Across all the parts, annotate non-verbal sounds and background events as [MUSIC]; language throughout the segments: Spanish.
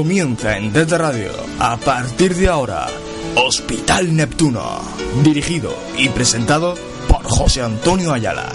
Comienza en Desde Radio, a partir de ahora, Hospital Neptuno, dirigido y presentado por José Antonio Ayala.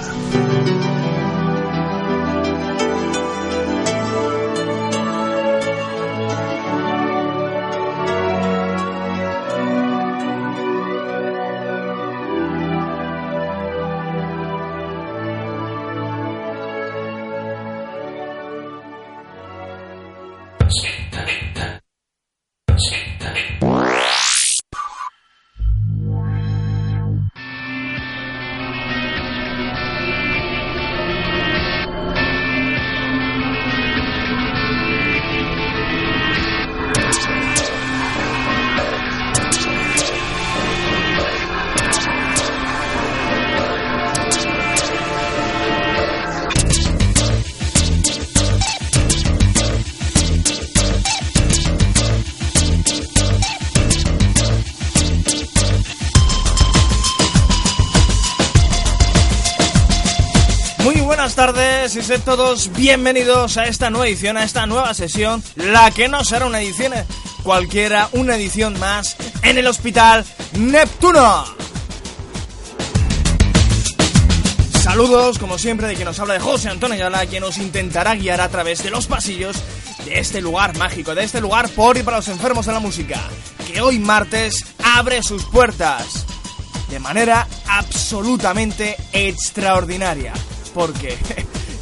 Sed todos bienvenidos a esta nueva edición, a esta nueva sesión, la que no será una edición cualquiera, una edición más en el Hospital Neptuno. Saludos, como siempre, de quien nos habla de José Antonio Ayala, quien nos intentará guiar a través de los pasillos de este lugar mágico, de este lugar por y para los enfermos de la música, que hoy martes abre sus puertas de manera absolutamente extraordinaria. Porque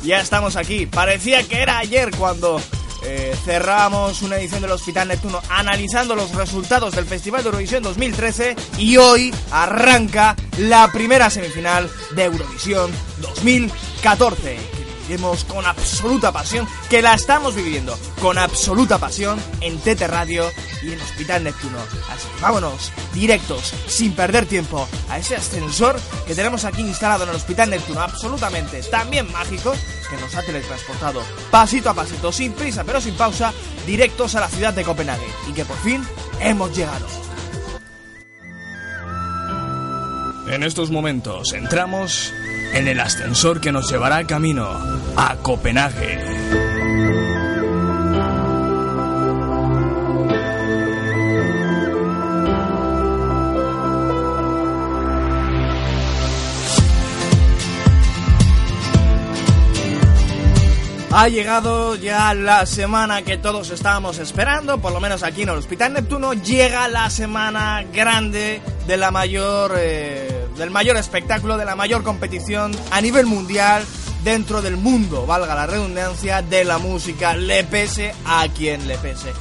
ya estamos aquí. Parecía que era ayer cuando eh, cerramos una edición del Hospital Neptuno analizando los resultados del Festival de Eurovisión 2013 y hoy arranca la primera semifinal de Eurovisión 2014 que viviremos con absoluta pasión, que la estamos viviendo con absoluta pasión en Tete Radio y en Hospital Neptuno. Así que vámonos, directos, sin perder tiempo, a ese ascensor que tenemos aquí instalado en el Hospital Neptuno, absolutamente también mágico, que nos ha teletransportado pasito a pasito, sin prisa pero sin pausa, directos a la ciudad de Copenhague. Y que por fin hemos llegado. En estos momentos entramos en el ascensor que nos llevará camino a Copenhague. Ha llegado ya la semana que todos estábamos esperando, por lo menos aquí en el Hospital Neptuno, llega la semana grande de la mayor, eh, del mayor espectáculo, de la mayor competición a nivel mundial dentro del mundo, valga la redundancia, de la música, le pese a quien le pese.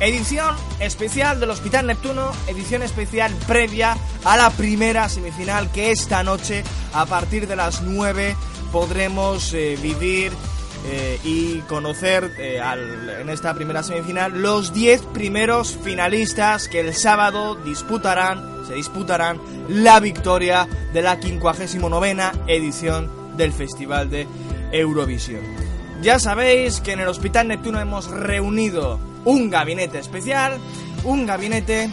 Edición especial del Hospital Neptuno, edición especial previa a la primera semifinal que esta noche, a partir de las 9, podremos eh, vivir eh, y conocer eh, en esta primera semifinal los 10 primeros finalistas que el sábado disputarán, se disputarán la victoria de la 59 edición del Festival de Eurovisión. Ya sabéis que en el Hospital Neptuno hemos reunido un gabinete especial, un gabinete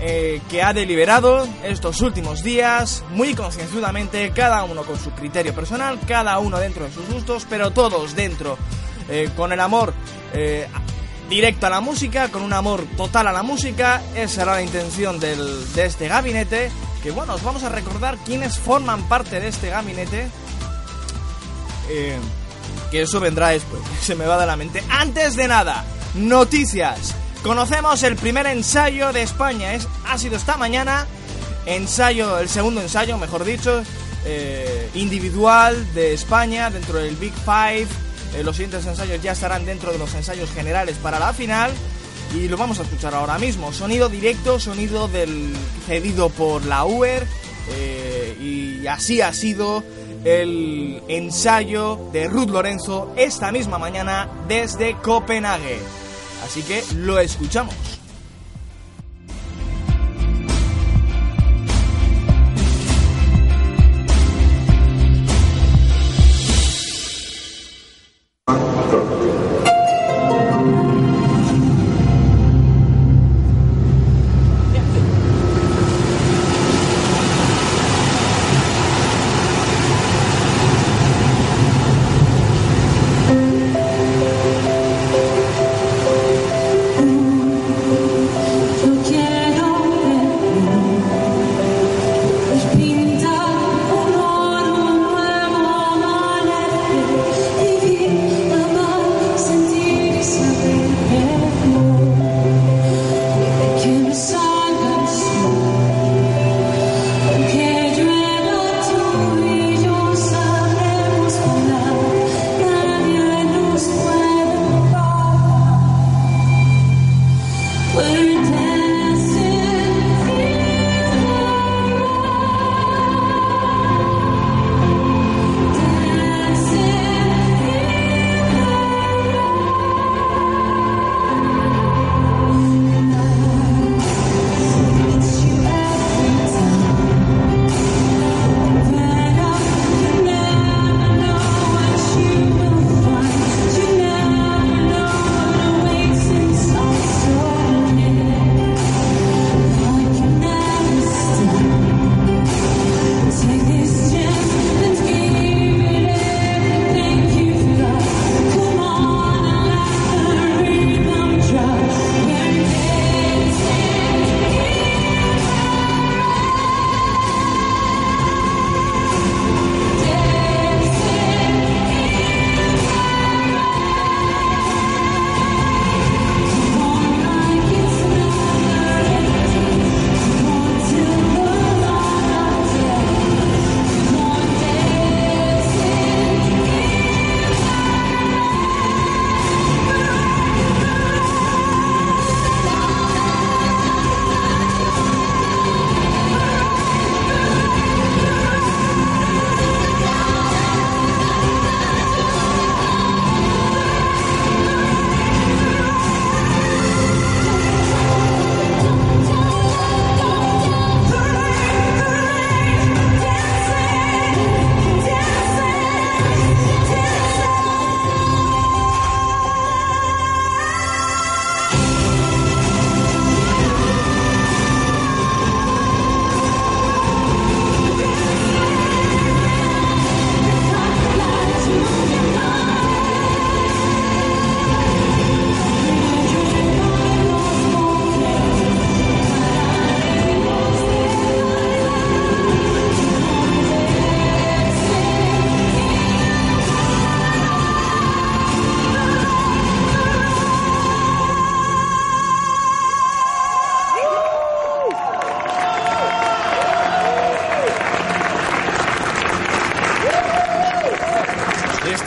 eh, que ha deliberado estos últimos días muy concienzudamente, cada uno con su criterio personal, cada uno dentro de sus gustos, pero todos dentro eh, con el amor eh, directo a la música, con un amor total a la música. Esa era la intención del- de este gabinete. Que bueno, os vamos a recordar quiénes forman parte de este gabinete. Eh, que eso vendrá después, [LAUGHS] se me va de la mente. Antes de nada, noticias. Conocemos el primer ensayo de España, es, ha sido esta mañana, ensayo, el segundo ensayo, mejor dicho, eh, individual de España dentro del Big Five. Eh, los siguientes ensayos ya estarán dentro de los ensayos generales para la final. Y lo vamos a escuchar ahora mismo. Sonido directo, sonido del cedido por la UER. eh, y así ha sido el ensayo de Ruth Lorenzo esta misma mañana desde Copenhague. Así que lo escuchamos.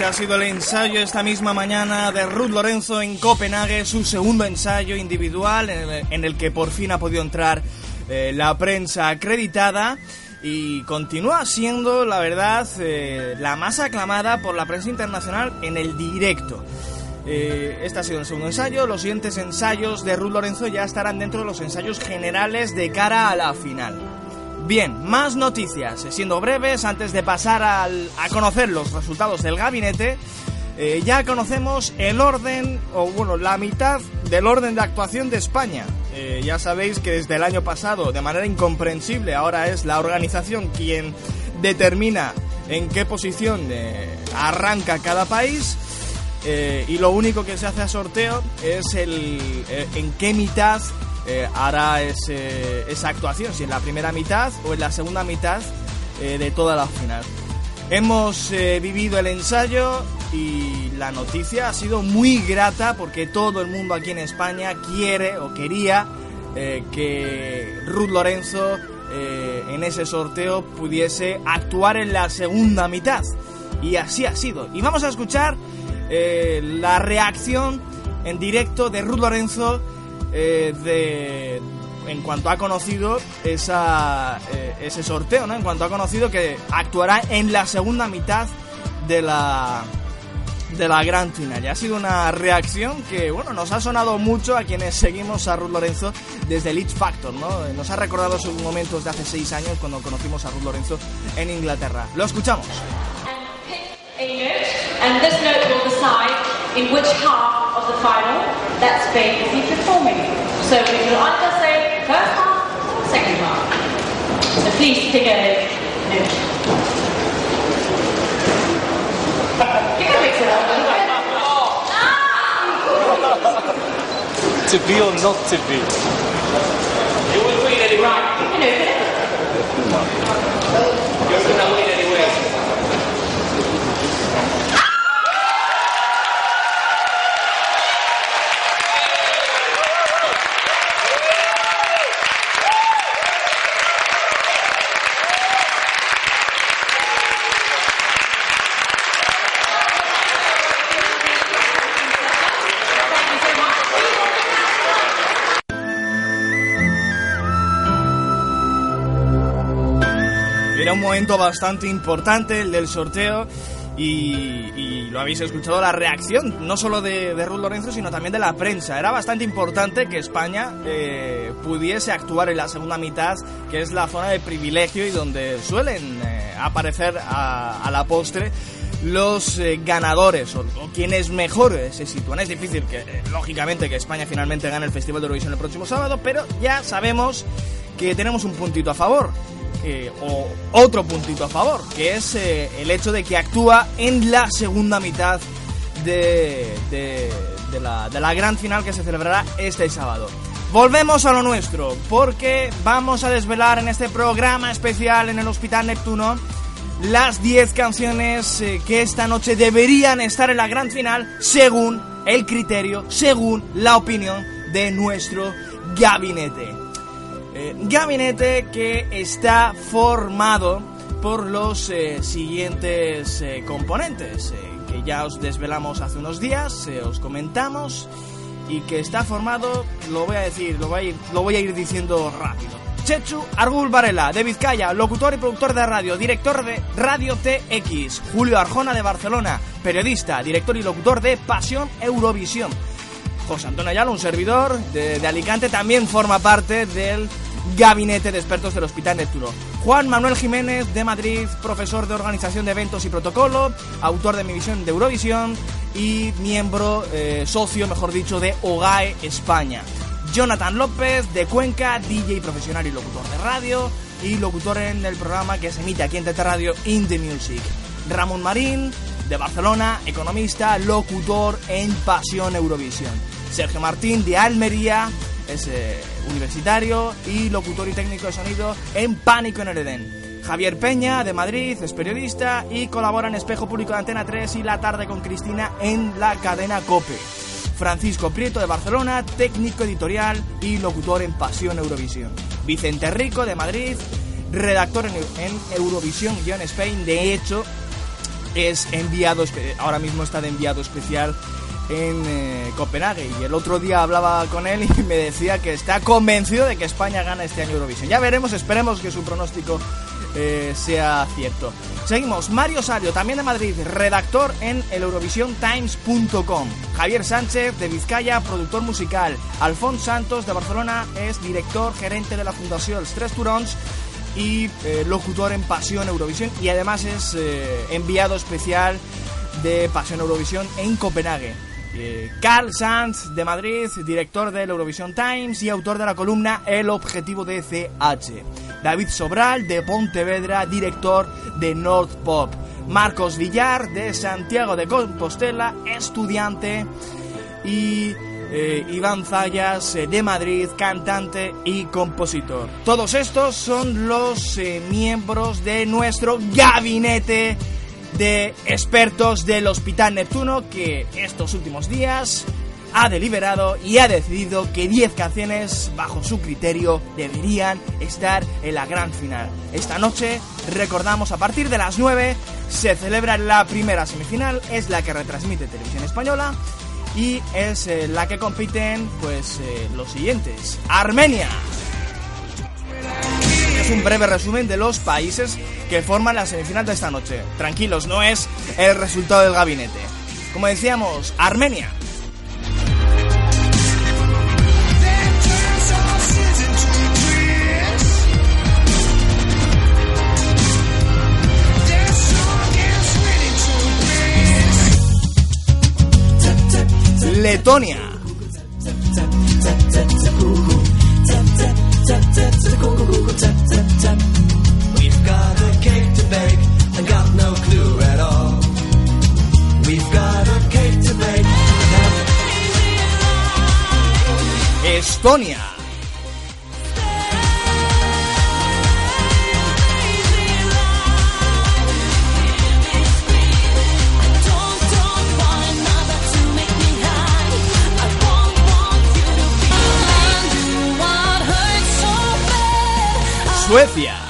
Ha sido el ensayo esta misma mañana de Ruth Lorenzo en Copenhague, su segundo ensayo individual en el, que por fin ha podido entrar eh, la prensa acreditada y continúa siendo, la verdad, eh, la más aclamada por la prensa internacional en el directo. Eh, este ha sido el segundo ensayo. Los siguientes ensayos de Ruth Lorenzo ya estarán dentro de los ensayos generales de cara a la final. Bien, más noticias, siendo breves, antes de pasar a conocer los resultados del gabinete, eh, ya conocemos el orden, o bueno, la mitad del orden de actuación de España. Eh, ya sabéis que desde el año pasado, de manera incomprensible, ahora es la organización quien determina en qué posición eh, arranca cada país. y lo único que se hace a sorteo es el en qué mitad eh, hará esa actuación, si en la primera mitad o en la segunda mitad eh, de toda la final. Hemos eh, vivido el ensayo y la noticia ha sido muy grata porque todo el mundo aquí en España quiere o quería que Ruth Lorenzo en ese sorteo pudiese actuar en la segunda mitad. Y así ha sido. Y vamos a escuchar la reacción en directo de Ruth Lorenzo eh, de en cuanto ha conocido esa, eh, ese sorteo, ¿no? En cuanto ha conocido que actuará en la segunda mitad de la de la gran final. Y ha sido una reacción que, bueno, nos ha sonado mucho a quienes seguimos a Ruth Lorenzo desde el Factor, ¿no? Nos ha recordado sus momentos de hace seis años cuando conocimos a Ruth Lorenzo en Inglaterra. Lo escuchamos. And this note will decide in which half of the final that Spain will be performing. So we will either say first half, second half. So please take a note. you can mix it up a little bit. [LAUGHS] to be or not to be? You will win anyway. Right, you know. Un momento bastante importante el del sorteo y, lo habéis escuchado la reacción no solo de, de, Ruth Lorenzo sino también de la prensa. Era bastante importante que España eh, pudiese actuar en la segunda mitad, que es la zona de privilegio y donde suelen eh, aparecer a, la postre los eh, ganadores o, quienes mejor se sitúan. Es difícil que, lógicamente, que España finalmente gane el Festival de Eurovisión el próximo sábado, pero ya sabemos que tenemos un puntito a favor eh, o otro puntito a favor, que es eh, el hecho de que actúa en la segunda mitad de, de, la, de la gran final que se celebrará este sábado. Volvemos a lo nuestro, porque vamos a desvelar en este programa especial en el Hospital Neptuno las 10 canciones eh, que esta noche deberían estar en la gran final según el criterio, según la opinión de nuestro gabinete. Eh, gabinete que está formado por los eh, siguientes eh, componentes, que ya os desvelamos hace unos días, os comentamos, y que está formado, lo voy a decir, lo voy a ir, lo voy a ir diciendo rápido. Chechu Argul Varela, de Vizcaya, locutor y productor de radio, director de Radio TX. Julio Arjona, de Barcelona, periodista, director y locutor de Pasión Eurovisión. José Antonio Ayala, un servidor de, de Alicante, también forma parte del gabinete de expertos del Hospital Neptuno. Juan Manuel Jiménez de Madrid, profesor de organización de eventos y protocolo, autor de mi visión de Eurovisión y miembro, eh, socio, mejor dicho, de OGAE España. Jonathan López de Cuenca, DJ profesional y locutor de radio y locutor en el programa que se emite aquí en Teta Radio In The Music. Ramón Marín de Barcelona, economista, locutor en Pasión Eurovisión. Sergio Martín de Almería, es universitario y locutor y técnico de sonido en Pánico en el Edén. Javier Peña, de Madrid, es periodista y colabora en Espejo Público de Antena 3 y La Tarde con Cristina en la cadena COPE. Francisco Prieto, de Barcelona, técnico editorial y locutor en Pasión Eurovisión. Vicente Rico, de Madrid, redactor en, Eurovisión-Spain. De hecho, es enviado, ahora mismo está de enviado especial en eh, Copenhague y el otro día hablaba con él y me decía que está convencido de que España gana este año Eurovisión. Ya veremos, esperemos que su pronóstico eh, sea cierto. Seguimos, Mario Sario, también de Madrid, redactor en el. Javier Sánchez de Vizcaya, productor musical. Alfonso Santos de Barcelona es director gerente de la Fundación Els Tres Turons y eh, locutor en Pasión Eurovisión y además es enviado especial de Pasión Eurovisión en Copenhague. Eh, Carl Sanz de Madrid, director del Eurovision Times y autor de la columna El Objetivo de CH. David Sobral de Pontevedra, director de North Pop. Marcos Villar de Santiago de Compostela, estudiante. Y eh, Iván Zayas eh, de Madrid, cantante y compositor. Todos estos son los miembros de nuestro gabinete de expertos del Hospital Neptuno que estos últimos días ha deliberado y ha decidido que 10 canciones bajo su criterio deberían estar en la gran final. Esta noche, recordamos, a partir de las 9 se celebra la primera semifinal, es la que retransmite Televisión Española y es eh, la que compiten pues eh, los siguientes. Armenia, un breve resumen de los países que forman la semifinal de esta noche. Tranquilos, no es el resultado del gabinete. Como decíamos, Armenia. Letonia. Estonia. Suecia.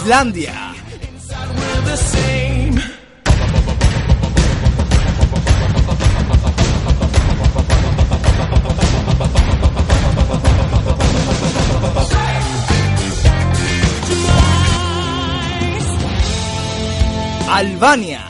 Islandia. Albania.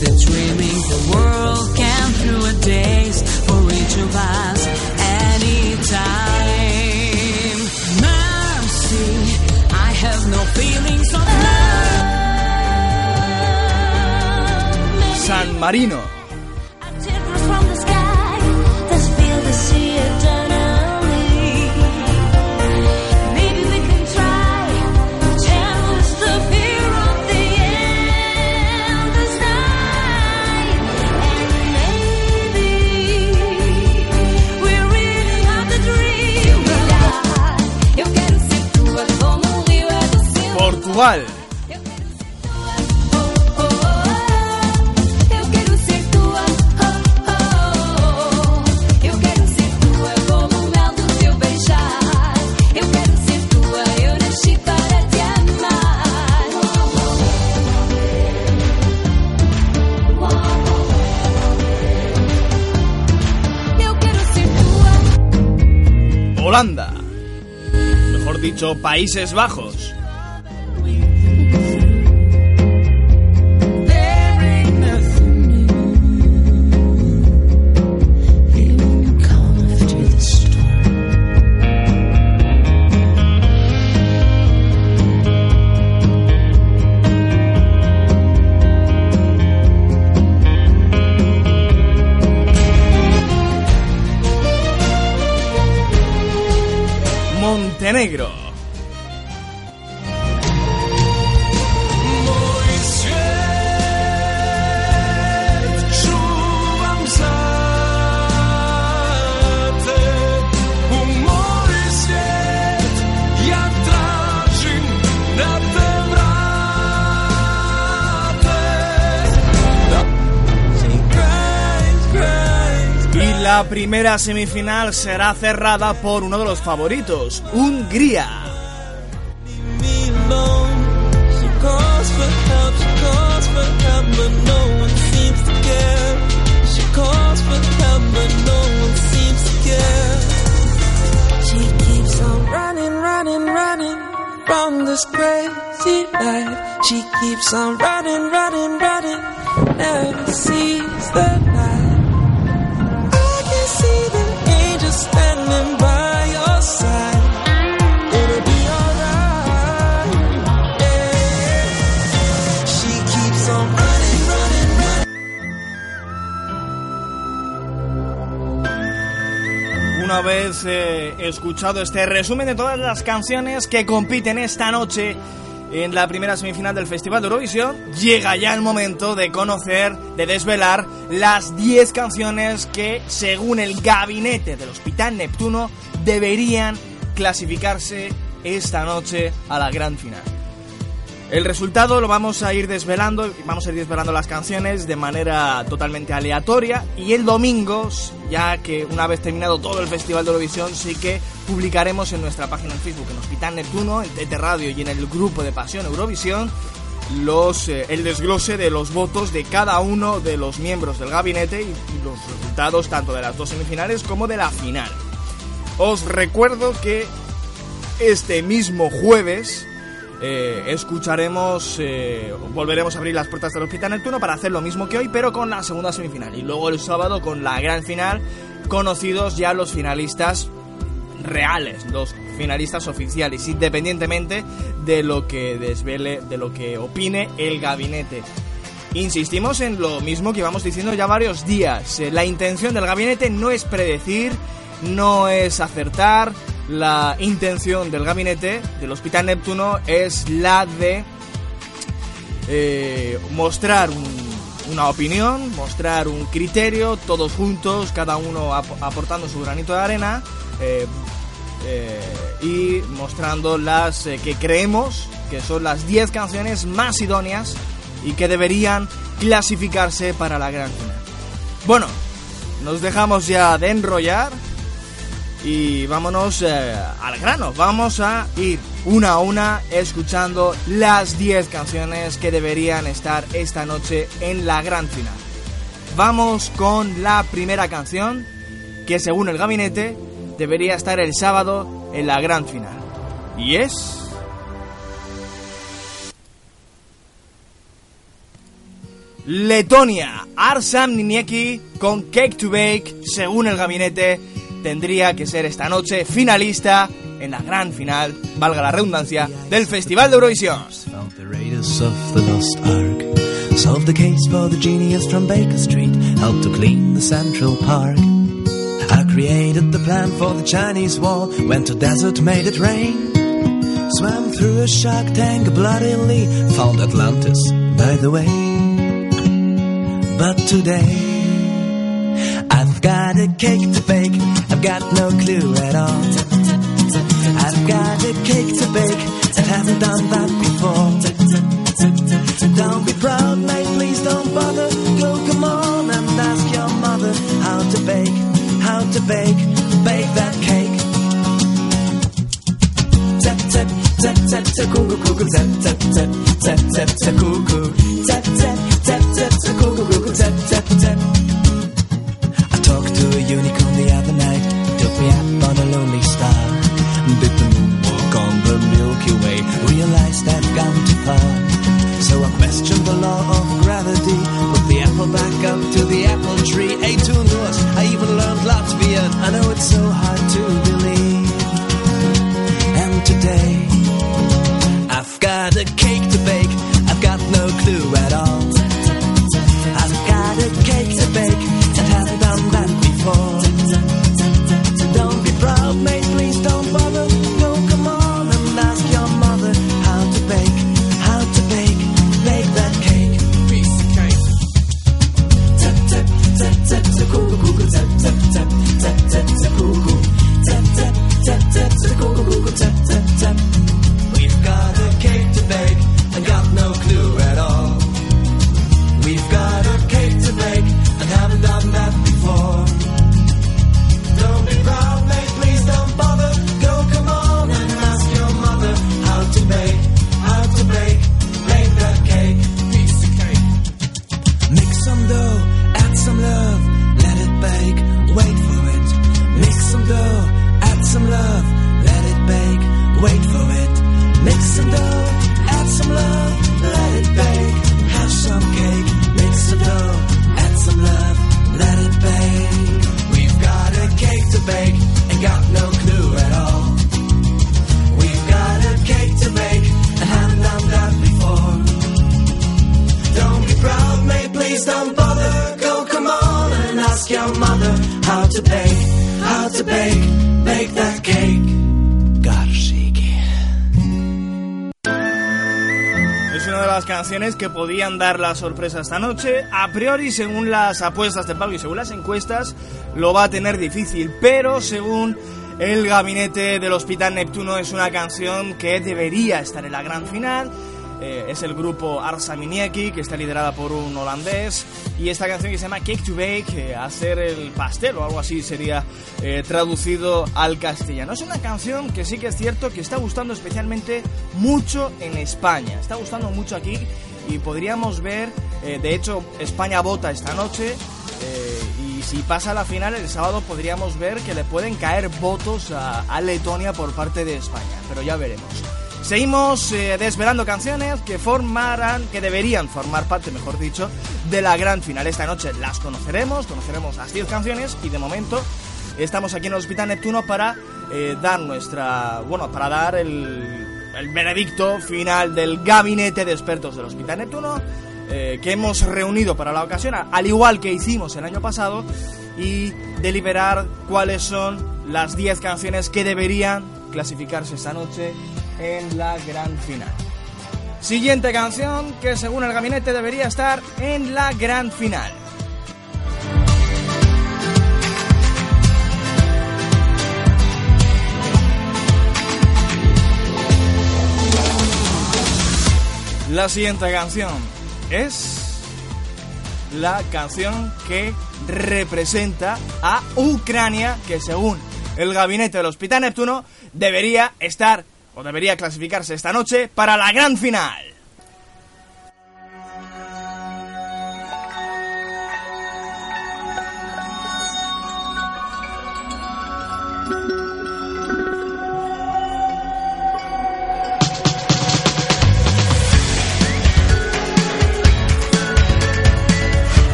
the dreaming the world can through a days for each of us anytime. Mercy, I have no feelings of love. San Marino. Tua. Holanda. Mejor dicho, Países Bajos. Montenegro. Primera semifinal será cerrada por uno de los favoritos, Hungría. From this crazy life She keeps on running, running, running Never Eh, escuchado este resumen de todas las canciones que compiten esta noche en la primera semifinal del Festival de Eurovisión, llega ya el momento de conocer, de desvelar las 10 canciones que, según el gabinete del Hospital Neptuno, deberían clasificarse esta noche a la gran final. El resultado lo vamos a ir desvelando, vamos a ir desvelando las canciones de manera totalmente aleatoria y el domingo, ya que una vez terminado todo el Festival de Eurovisión, sí que publicaremos en nuestra página en Facebook, en Hospital Neptuno, en TT Radio y en el grupo de Pasión Eurovisión, eh, el desglose de los votos de cada uno de los miembros del gabinete y los resultados tanto de las dos semifinales como de la final. Os recuerdo que este mismo jueves eh, escucharemos, eh, volveremos a abrir las puertas del Hospital Neptuno para hacer lo mismo que hoy, pero con la segunda semifinal. Y luego el sábado con la gran final, conocidos ya los finalistas reales, los finalistas oficiales, independientemente de lo que desvele, de lo que opine el gabinete. Insistimos en lo mismo que íbamos diciendo ya varios días. Eh, La intención del gabinete no es predecir, no es acertar. La intención del gabinete del Hospital Neptuno es la de eh, mostrar un- una opinión, mostrar un criterio, todos juntos, cada uno ap- aportando su granito de arena eh, eh, y mostrando las que creemos que son las 10 canciones más idóneas y que deberían clasificarse para la gran final. Bueno, nos dejamos ya de enrollar y vámonos eh, al grano. Vamos a ir una a una escuchando las 10 canciones que deberían estar esta noche en la gran final. Vamos con la primera canción que según el gabinete debería estar el sábado en la gran final. Y es... Letonia, Arsam Ninieki con Cake to Bake, según el gabinete, tendría que ser esta noche finalista en la gran final, valga la redundancia, del Festival de Eurovisión. Solved the case for the genius from Baker Street. Helped to clean the Central Park. I created the plan for the Chinese wall. Went to desert, made it rain. Swam through a shark tank bloodily. Found Atlantis, by the way. But today, I've got a cake to bake. I've got no clue at all. I've got a cake to bake. I haven't done that before. Don't be proud, mate, please don't bother. Go, come on, and ask your mother how to bake, how to bake, bake that cake. Tap, tap, tap, tap, tap, cuckoo, cuckoo, tap, tap, tap, tap, tap, tap, cuckoo. Tap, tap, que podían dar la sorpresa esta noche. A priori, según las apuestas de Pablo y según las encuestas, lo va a tener difícil. Pero según el gabinete del Hospital Neptuno, es una canción que debería estar en la gran final. Eh, es el grupo Arsa Minieki, que está liderada por un holandés. Y esta canción que se llama Cake to Bake, eh, hacer el pastel o algo así sería eh, traducido al castellano. Es una canción que sí que es cierto que está gustando especialmente mucho en España. Está gustando mucho aquí y podríamos ver, eh, de hecho, España vota esta noche. eh, y si pasa la final el sábado podríamos ver que le pueden caer votos a, Letonia por parte de España, pero ya veremos. Seguimos eh, desvelando canciones que formarán, que deberían formar parte, mejor dicho, de la gran final. Esta noche las conoceremos, conoceremos las 10 canciones y de momento estamos aquí en el Hospital Neptuno para dar nuestra, bueno, para dar el, el veredicto final del gabinete de expertos del Hospital Neptuno eh, que hemos reunido para la ocasión, al igual que hicimos el año pasado, y deliberar cuáles son las 10 canciones que deberían clasificarse esta noche en la gran final. Siguiente canción que según el gabinete debería estar en la gran final. La siguiente canción es la canción que representa a Ucrania, que según el gabinete del Hospital Neptuno debería estar o debería clasificarse esta noche para la gran final.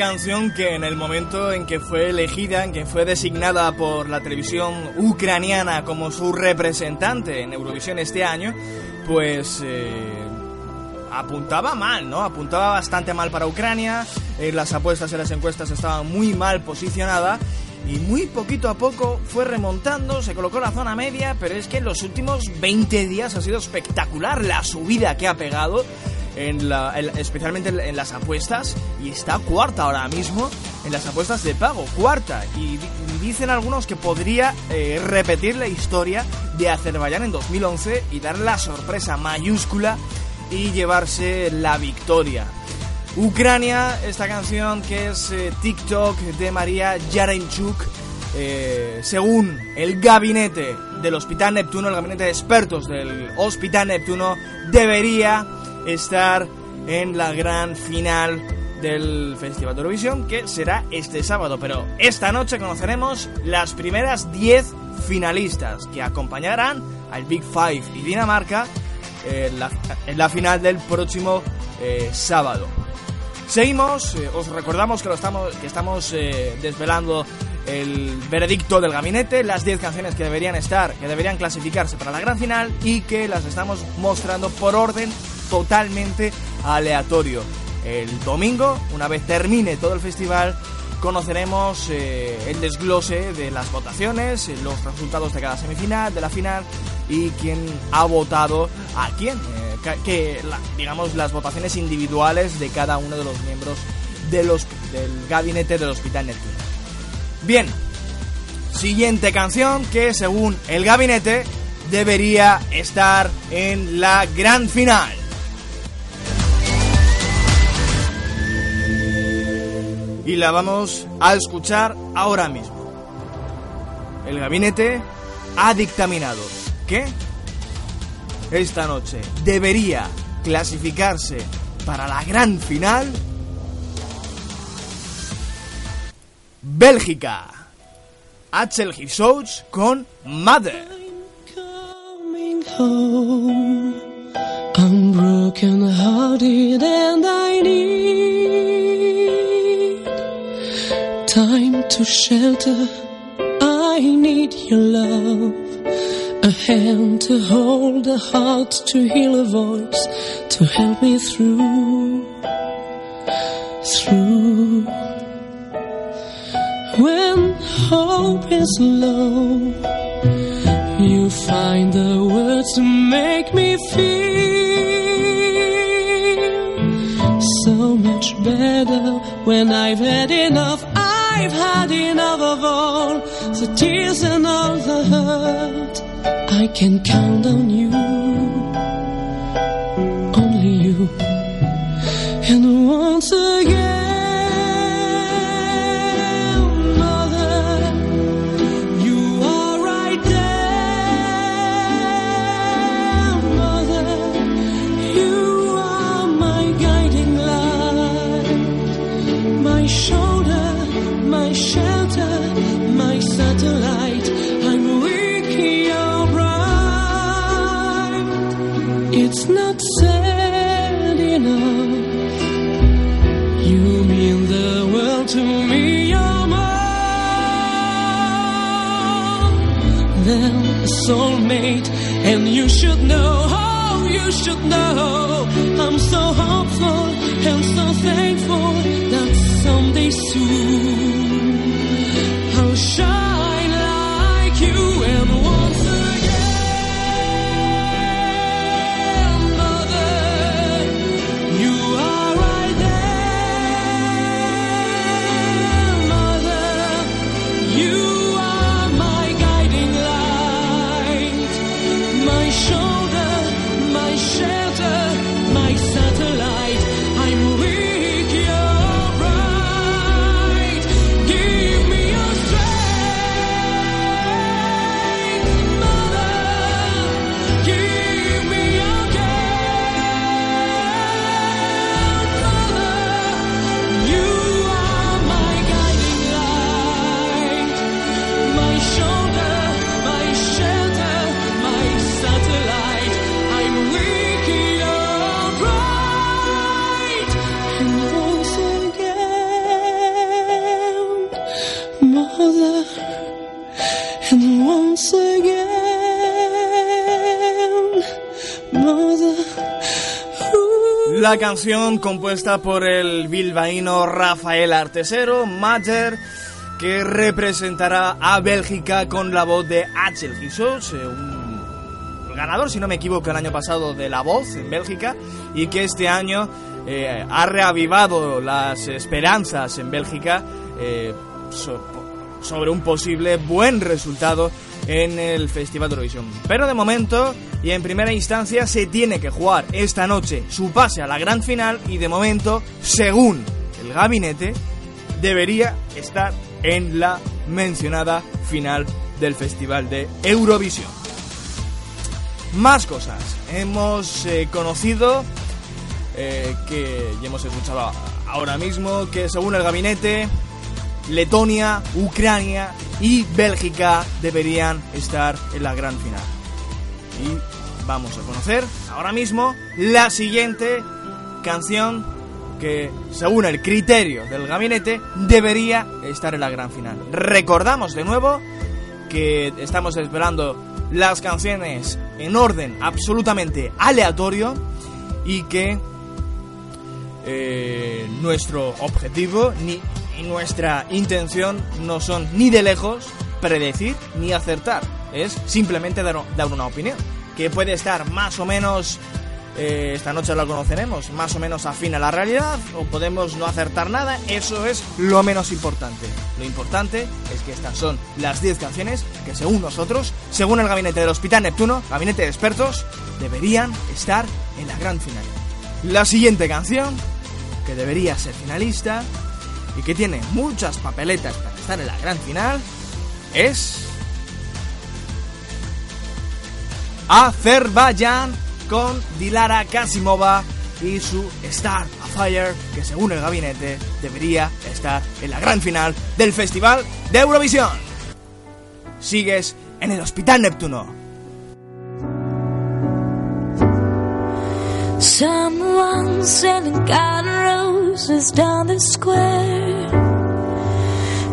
Canción que en el momento en que fue elegida, en que fue designada por la televisión ucraniana como su representante en Eurovisión este año, pues eh, apuntaba mal, ¿no? Apuntaba bastante mal para Ucrania, eh, las apuestas en las encuestas estaban muy mal posicionada y muy poquito a poco fue remontando, se colocó la zona media, pero es que en los últimos 20 días ha sido espectacular la subida que ha pegado, especialmente en, las apuestas, y está cuarta ahora mismo en las apuestas de pago, cuarta, y dicen algunos que podría eh, repetir la historia de Azerbaiyán en 2011 y dar la sorpresa mayúscula y llevarse la victoria. Ucrania, esta canción que es eh, TikTok de María Yarenchuk, eh, según el gabinete del Hospital Neptuno, el gabinete de expertos del Hospital Neptuno, debería estar en la gran final del Festival de Eurovisión, que será este sábado. Pero esta noche conoceremos las primeras 10 finalistas que acompañarán al Big Five y Dinamarca en la, final del próximo eh, sábado. Seguimos, eh, os recordamos que, lo estamos, que estamos eh, desvelando el veredicto del gabinete, las 10 canciones que deberían estar, que deberían clasificarse para la gran final y que las estamos mostrando por orden totalmente aleatorio. El domingo, una vez termine todo el festival, conoceremos eh, el desglose de las votaciones, eh, los resultados de cada semifinal, de la final y quién ha votado a quién. eh, que, digamos, las votaciones individuales de cada uno de los miembros de los, del gabinete del Hospital Neptuno. Bien, siguiente canción que según el gabinete debería estar en la gran final. Y la vamos a escuchar ahora mismo. El gabinete ha dictaminado que esta noche debería clasificarse para la gran final Bélgica. Axel Hirschouch con Mother. I'm broken hearted and I need time to shelter. I need your love. A hand to hold, a heart to heal, a voice to help me through. Through. When hope is low, you find the words to make me feel so much better when I've had enough. I've had enough of all the tears and all the hurt. I can count on you, only you. And once again, to me, you're more than a soulmate, and you should know, oh, you should know. I'm so hopeful and so thankful that someday soon I'll shine La canción compuesta por el bilbaíno Rafael Artesero, Matter, que representará a Bélgica con la voz de Axel Gissos, eh, un ganador, si no me equivoco, el año pasado de La Voz en Bélgica, y que este año eh, ha reavivado las esperanzas en Bélgica eh, so- sobre un posible buen resultado en el Festival de Eurovisión. Pero de momento y en primera instancia se tiene que jugar esta noche su pase a la gran final y de momento, según el gabinete, debería estar en la mencionada final del Festival de Eurovisión. Más cosas. Hemos eh, conocido eh, que ya hemos escuchado ahora mismo que según el gabinete Letonia, Ucrania y Bélgica deberían estar en la gran final. Y vamos a conocer ahora mismo la siguiente canción que, según el criterio del gabinete, debería estar en la gran final. Recordamos de nuevo que estamos esperando las canciones en orden absolutamente aleatorio y que eh, nuestro objetivo ni y nuestra intención no son ni de lejos predecir ni acertar, es simplemente dar, una opinión, que puede estar más o menos, eh, esta noche la conoceremos, más o menos afín a la realidad, o podemos no acertar nada, eso es lo menos importante. Lo importante es que estas son las 10 canciones que según nosotros, según el gabinete del Hospital Neptuno, gabinete de expertos, deberían estar en la gran final. La siguiente canción, que debería ser finalista y que tiene muchas papeletas para estar en la gran final, es Azerbaiyán con Dilara Kasimova y su Star a Fire, que según el gabinete debería estar en la gran final del Festival de Eurovisión. Sigues en el Hospital Neptuno. Down the square.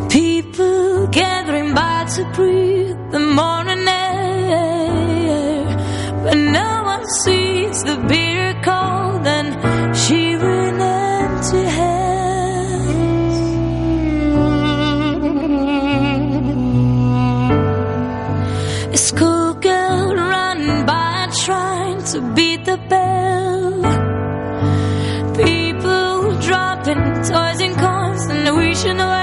People gathering by to breathe the morning air. But no one sees the bitter cold and shivering and wishing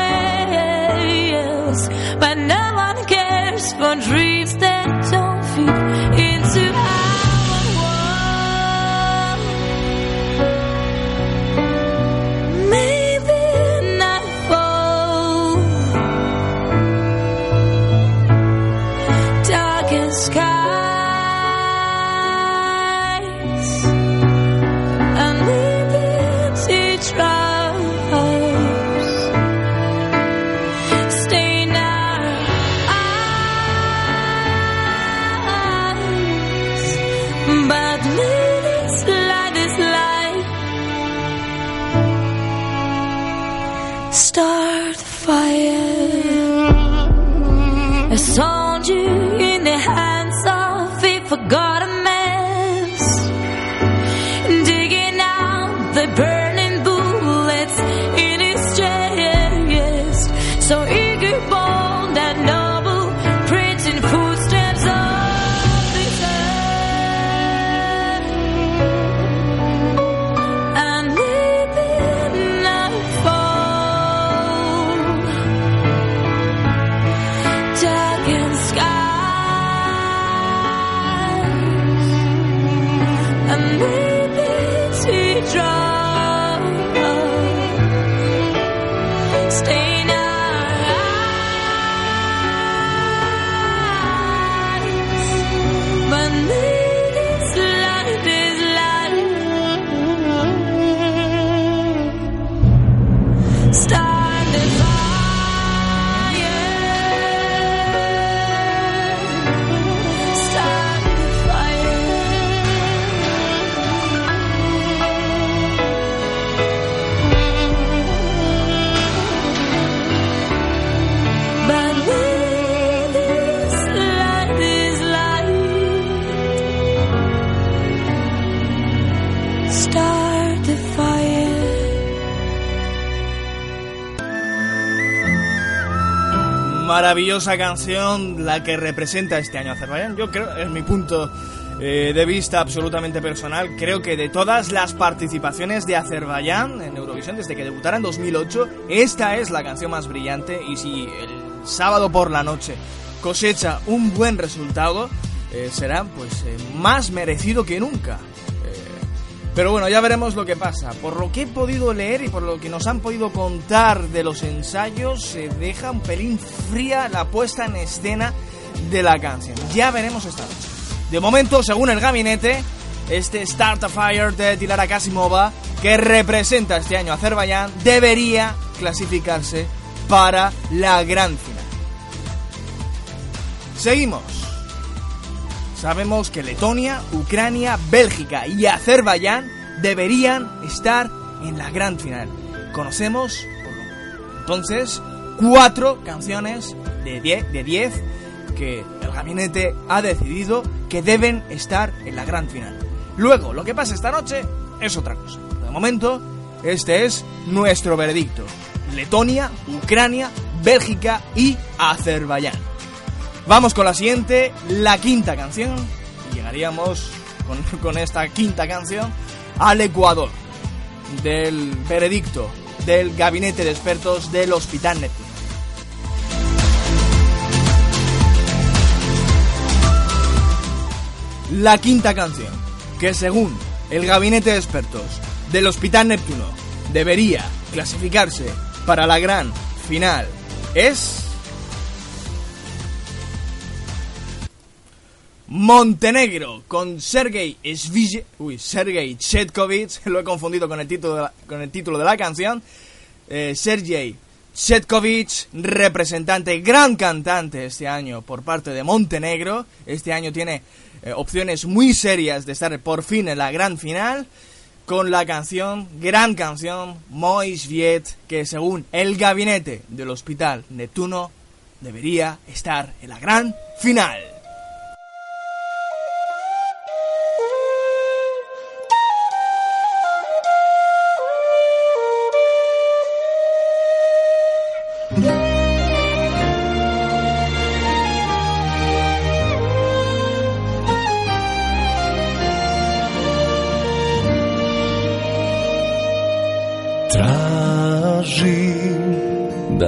maravillosa canción la que representa este año Azerbaiyán. Yo creo, es mi punto eh, de vista absolutamente personal, creo que de todas las participaciones de Azerbaiyán en Eurovisión desde que debutara en 2008, esta es la canción más brillante y si el sábado por la noche cosecha un buen resultado, eh, será pues eh, más merecido que nunca. Pero bueno, ya veremos lo que pasa. Por lo que he podido leer y por lo que nos han podido contar de los ensayos, se deja un pelín fría la puesta en escena de la canción. Ya veremos esta noche. De momento, según el gabinete, este Start a Fire de Dilara Kasimova, que representa este año a Azerbaiyán, debería clasificarse para la gran final. Seguimos. Sabemos que Letonia, Ucrania, Bélgica y Azerbaiyán deberían estar en la gran final. Conocemos, entonces, cuatro canciones de 10 de 10 que el gabinete ha decidido que deben estar en la gran final. Luego, lo que pasa esta noche es otra cosa. De momento, este es nuestro veredicto. Letonia, Ucrania, Bélgica y Azerbaiyán. Vamos con la siguiente, la quinta canción. Y llegaríamos con, [LAUGHS] con esta quinta canción al Ecuador del veredicto del gabinete de expertos del Hospital Neptuno. La quinta canción, que según el gabinete de expertos del Hospital Neptuno debería clasificarse para la gran final, es Montenegro con Sergei Svije, uy, Sergei Chetkovich, [LAUGHS] lo he confundido con el título de la, con el título de la canción. Eh, Sergei Chetkovich, representante, gran cantante este año por parte de Montenegro. Este año tiene eh, opciones muy serias de estar por fin en la gran final con la canción, gran canción, Mois Viet, que según el gabinete del Hospital Neptuno debería estar en la gran final.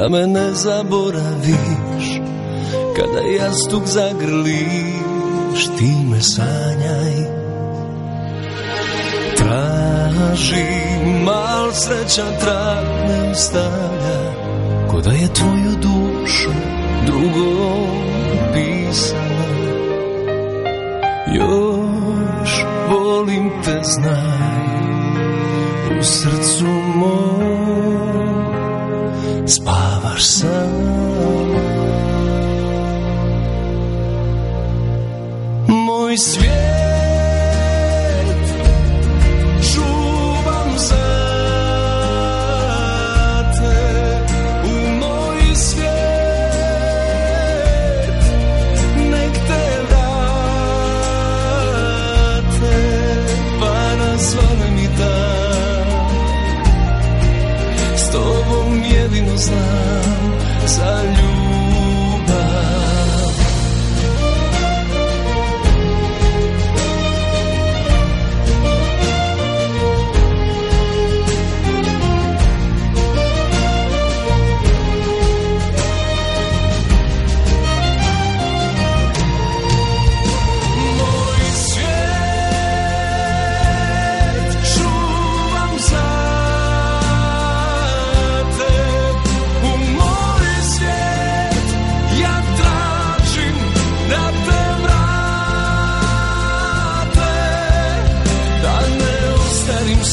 Me ne zaboraviš Kada jastuk zagrliš ti me sanjaj. Tražim mal srećan trag ne ostavlja Ko da je tvoju dušu drugom pisala Još volim te znaj u srcu mom spavaš varsa. Мой свет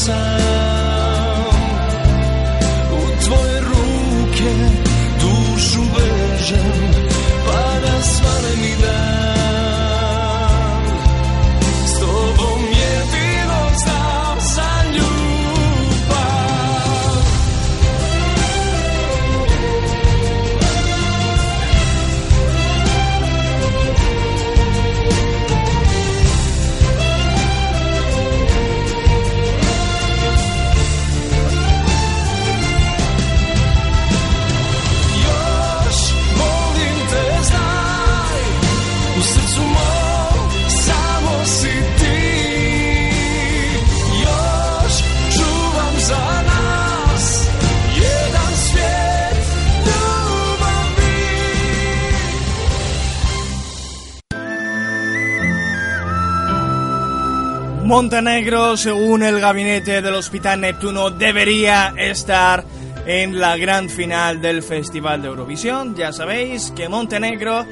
Time. Montenegro, según el gabinete del Hospital Neptuno, debería estar en la gran final del Festival de Eurovisión. Ya sabéis que Montenegro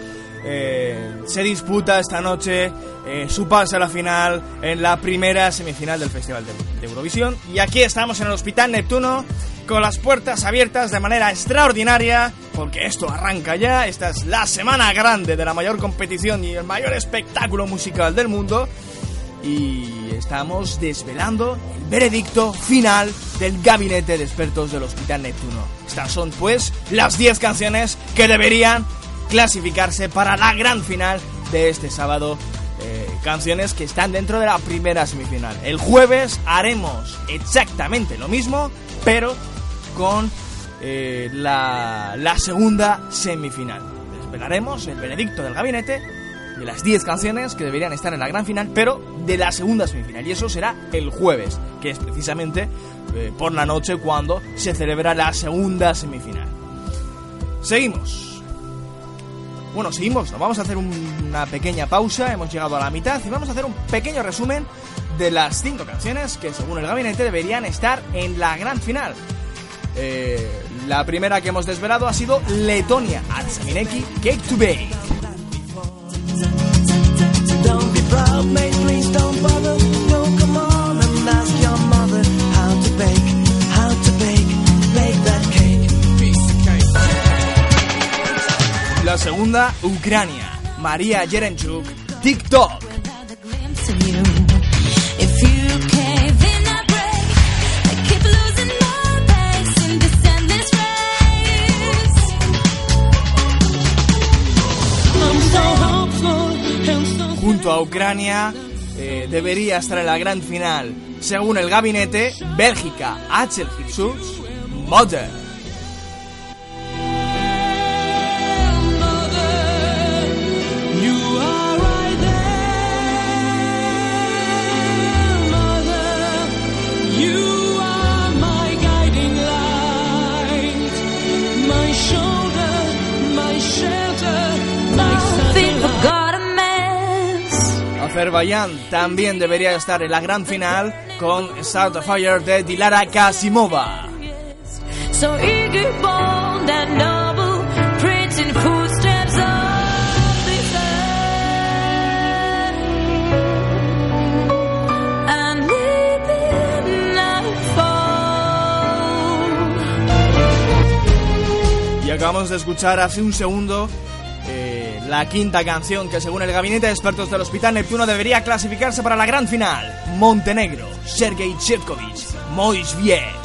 eh, se disputa esta noche eh, su pase a la final en la primera semifinal del Festival de, de Eurovisión. Y aquí estamos en el Hospital Neptuno con las puertas abiertas de manera extraordinaria, porque esto arranca ya, esta es la semana grande de la mayor competición y el mayor espectáculo musical del mundo, y estamos desvelando el veredicto final del gabinete de expertos del Hospital Neptuno. Estas son pues las 10 canciones que deberían clasificarse para la gran final de este sábado. eh, canciones que están dentro de la primera semifinal. El jueves haremos exactamente lo mismo, pero con eh, la, la segunda semifinal. Desvelaremos el veredicto del gabinete de las 10 canciones que deberían estar en la gran final, pero de la segunda semifinal. Y eso será el jueves, que es precisamente eh, por la noche cuando se celebra la segunda semifinal. Seguimos. Bueno, seguimos, nos vamos a hacer un- una pequeña pausa, hemos llegado a la mitad y vamos a hacer un pequeño resumen de las 5 canciones que según el gabinete deberían estar en la gran final. Eh, la primera que hemos desvelado ha sido Letonia, Arsamineki, Cake to Bake. La segunda, Ucrania, María Yerenchuk, TikTok. A Ucrania eh, debería estar en la gran final, según el gabinete, Bélgica, Axel Hirschutz, Mother. Azerbaiyán también debería estar en la gran final con Start of Fire de Dilara Kasimova. Y acabamos de escuchar hace un segundo la quinta canción que según el gabinete de expertos del Hospital Neptuno debería clasificarse para la gran final. Montenegro, Sergei Chevkovich, Mois Viet.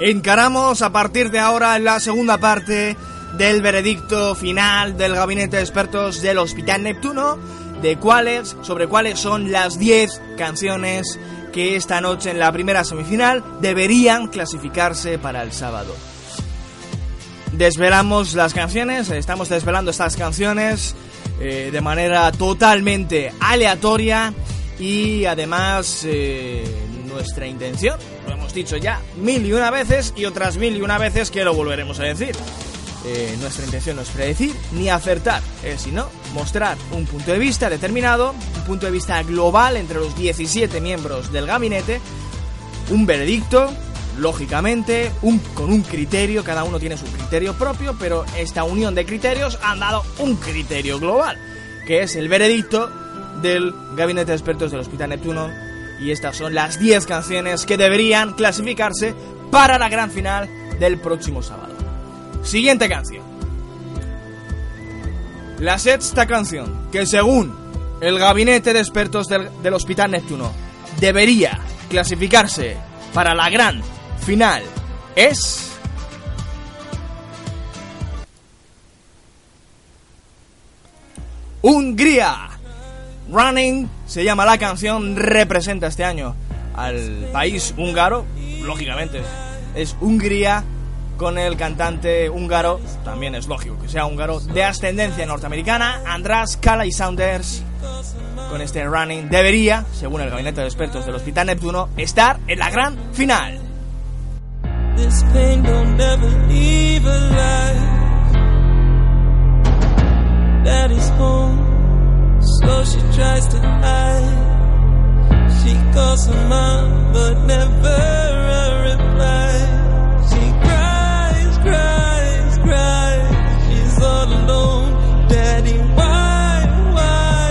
Encaramos a partir de ahora la segunda parte del veredicto final del gabinete de expertos del Hospital Neptuno de cuáles sobre cuáles son las 10 canciones que esta noche en la primera semifinal deberían clasificarse para el sábado. Desvelamos las canciones, estamos desvelando estas canciones eh, de manera totalmente aleatoria y además eh, nuestra intención, hemos dicho ya mil y una veces y otras mil y una veces que lo volveremos a decir. Eh, nuestra intención no es predecir ni acertar, es sino mostrar un punto de vista determinado, un punto de vista global entre los 17 miembros del gabinete, un veredicto, lógicamente, un, con un criterio, cada uno tiene su criterio propio, pero esta unión de criterios han dado un criterio global, que es el veredicto del Gabinete de Expertos del Hospital Neptuno, y estas son las 10 canciones que deberían clasificarse para la gran final del próximo sábado. Siguiente canción. La sexta canción, que según el Gabinete de Expertos del, Hospital Neptuno debería clasificarse para la gran final, es... Hungría. Running se llama la canción, representa este año al país húngaro, lógicamente es Hungría con el cantante húngaro, también es lógico que sea húngaro, de ascendencia norteamericana, András Kala Saunders, con este running, debería, según el gabinete de expertos del Hospital Neptuno, estar en la gran final. This so she tries to hide. She calls her mom, but never a reply. She cries, cries, cries. She's all alone. Daddy, why, why,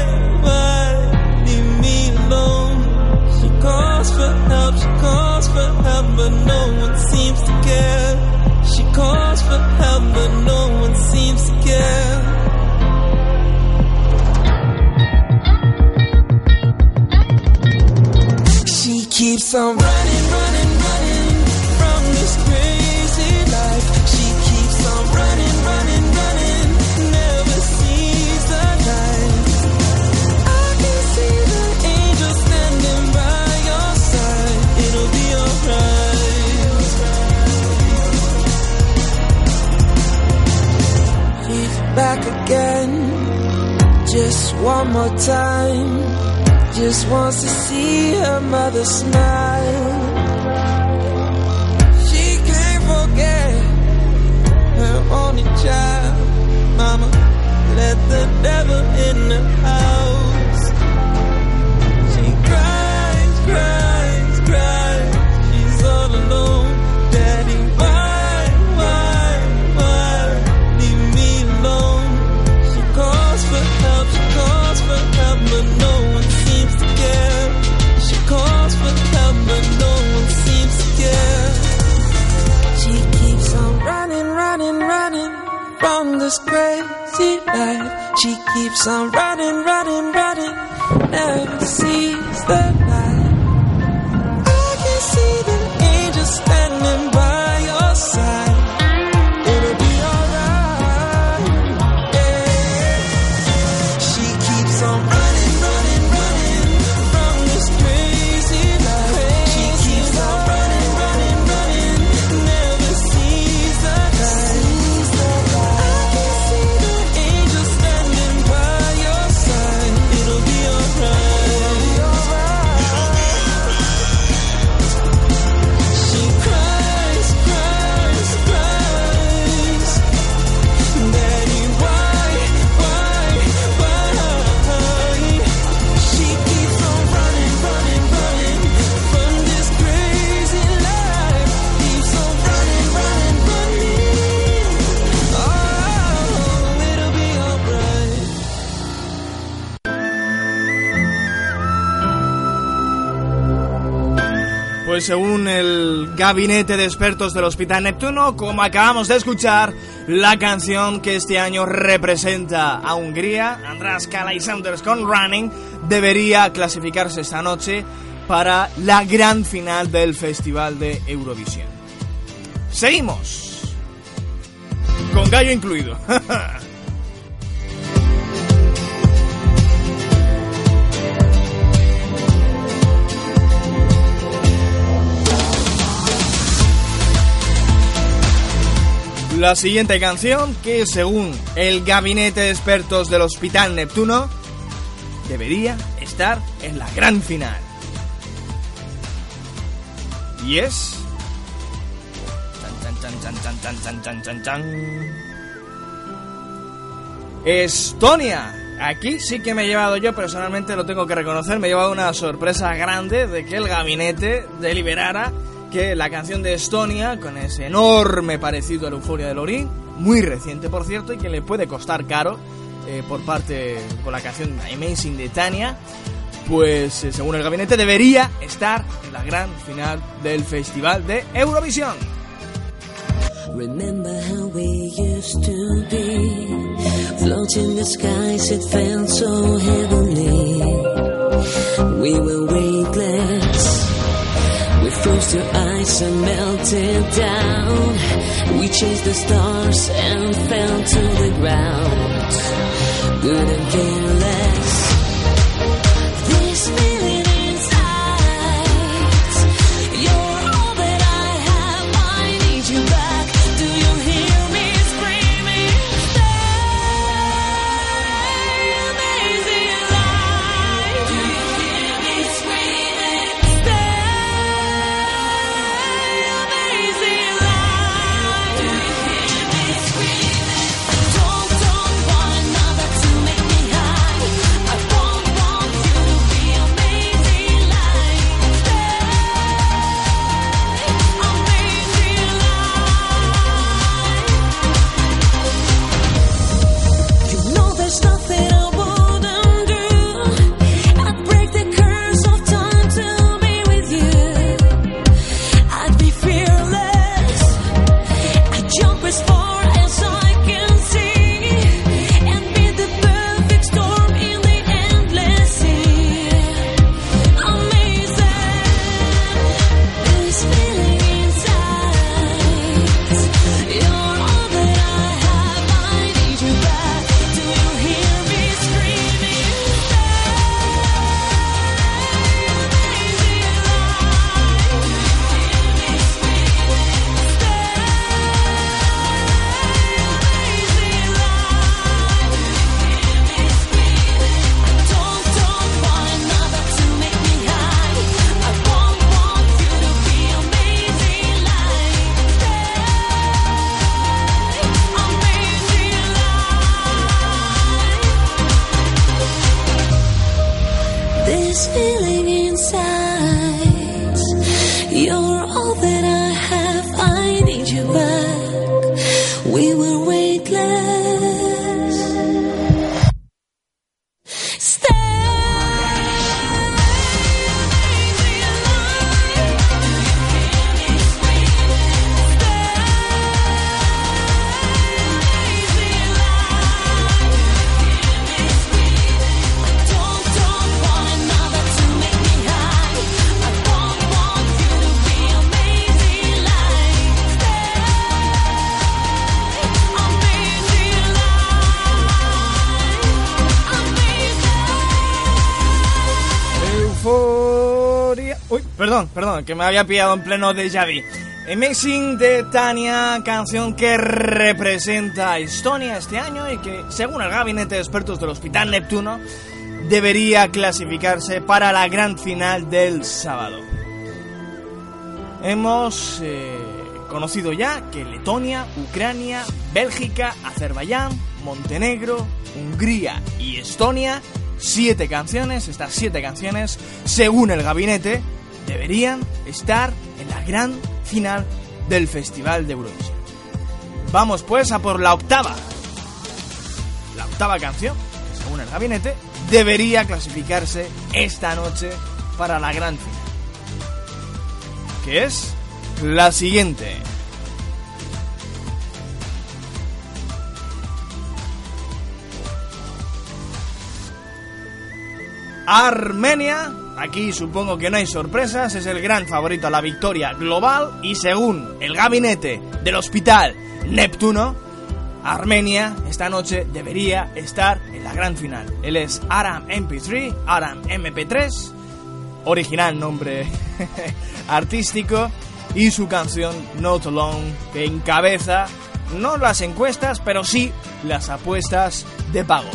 why leave me alone? She calls for help, she calls for help, but no one seems to care. Keeps on running, running, running from this crazy life. She keeps on running, running, running, never sees the light. I can see the angel standing by your side. It'll be alright. She's back again, just one more time. Just wants to see her mother smile. She can't forget her only child. Mama, let the devil in the house. She cries, cries. From this crazy life. She keeps on running, running, running, never sees the según el gabinete de expertos del Hospital Neptuno, como acabamos de escuchar, la canción que este año representa a Hungría, András Kala y con Running, debería clasificarse esta noche para la gran final del Festival de Eurovisión. Seguimos. Con gallo incluido. [LAUGHS] La siguiente canción, que según el gabinete de expertos del Hospital Neptuno, debería estar en la gran final. Y es... Estonia. Aquí sí que me he llevado yo, personalmente lo tengo que reconocer, me he llevado una sorpresa grande de que el gabinete deliberara que la canción de Estonia, con ese enorme parecido a la euforia de Lorin, muy reciente por cierto, y que le puede costar caro eh, por parte con la canción Amazing de Tania, pues eh, según el gabinete debería estar en la gran final del Festival de Eurovisión. First your eyes are melted down. We chased the stars and fell to the ground. Good and. Perdón, que me había pillado en pleno déjà vu. Amazing de Tania, canción que representa a Estonia este año y que, según el gabinete de expertos del Hospital Neptuno, debería clasificarse para la gran final del sábado. Hemos eh, conocido ya que Letonia, Ucrania, Bélgica, Azerbaiyán, Montenegro, Hungría y Estonia, siete canciones, estas siete canciones, según el gabinete, deberían estar en la gran final del Festival de Eurovisión. Vamos pues a por la octava. La octava canción, según el gabinete, debería clasificarse esta noche para la gran final. Que es la siguiente. Armenia, aquí supongo que no hay sorpresas, es el gran favorito a la victoria global y según el gabinete del hospital Neptuno, Armenia esta noche debería estar en la gran final. Él es Aram MP3, Aram MP3, original nombre [LAUGHS] artístico, y su canción Not Alone, que encabeza no las encuestas, pero sí las apuestas de pago.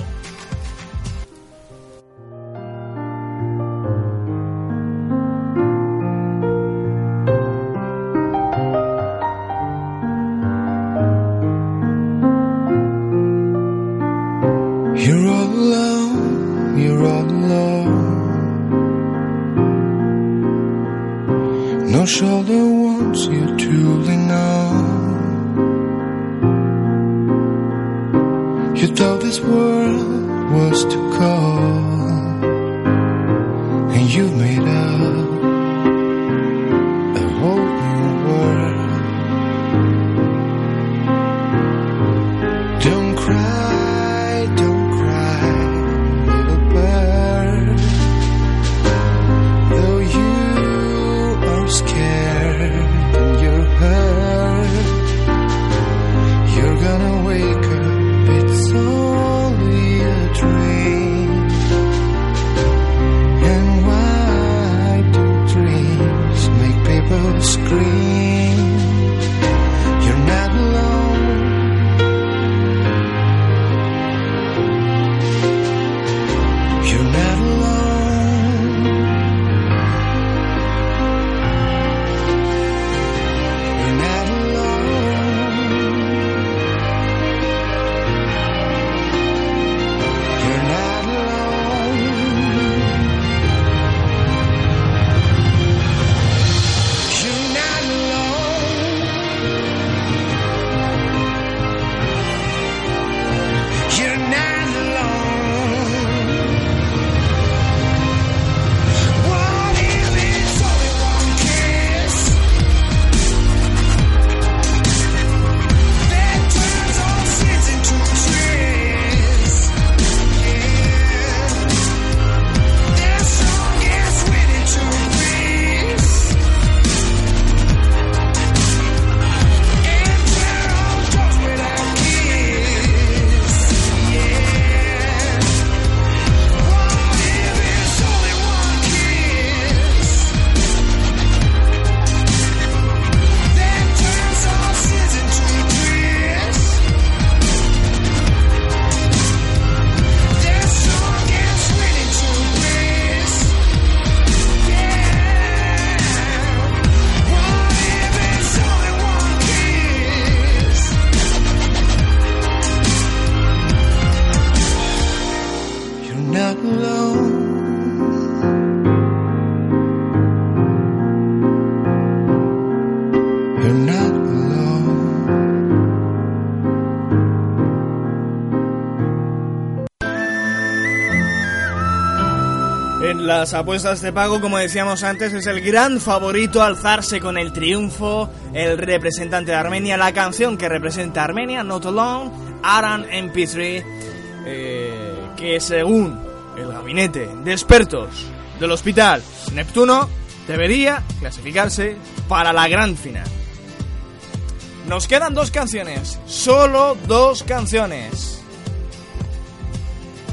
Las apuestas de pago, como decíamos antes, es el gran favorito a alzarse con el triunfo, el representante de Armenia, la canción que representa a Armenia, Not Alone, Aran MP3, eh, que según el gabinete de expertos del hospital Neptuno, debería clasificarse para la gran final. Nos quedan dos canciones, solo dos canciones.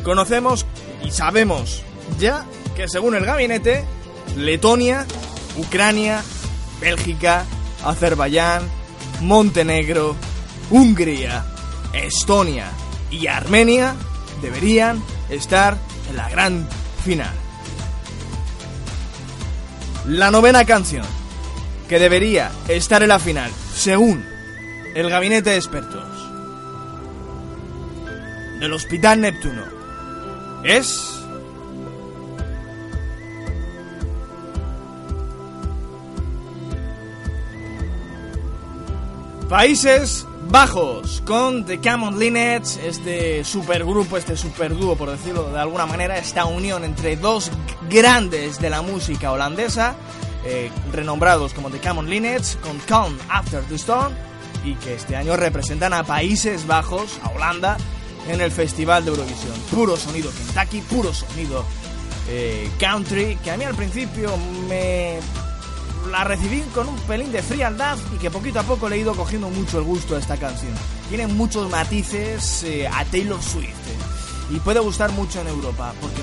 Conocemos y sabemos ya que según el gabinete, Letonia, Ucrania, Bélgica, Azerbaiyán, Montenegro, Hungría, Estonia y Armenia deberían estar en la gran final. La novena canción que debería estar en la final, según el gabinete de expertos del Hospital Neptuno, es Países Bajos con The Common Lineage, este supergrupo, este superdúo, por decirlo de alguna manera, esta unión entre dos grandes de la música holandesa, eh, renombrados como The Common Lineage, con Calm After the Storm, y que este año representan a Países Bajos, a Holanda, en el Festival de Eurovisión. Puro sonido Kentucky, puro sonido eh, country, que a mí al principio me la recibí con un pelín de frialdad y que poquito a poco le he ido cogiendo mucho el gusto a esta canción. Tiene muchos matices eh, a Taylor Swift eh, y puede gustar mucho en Europa porque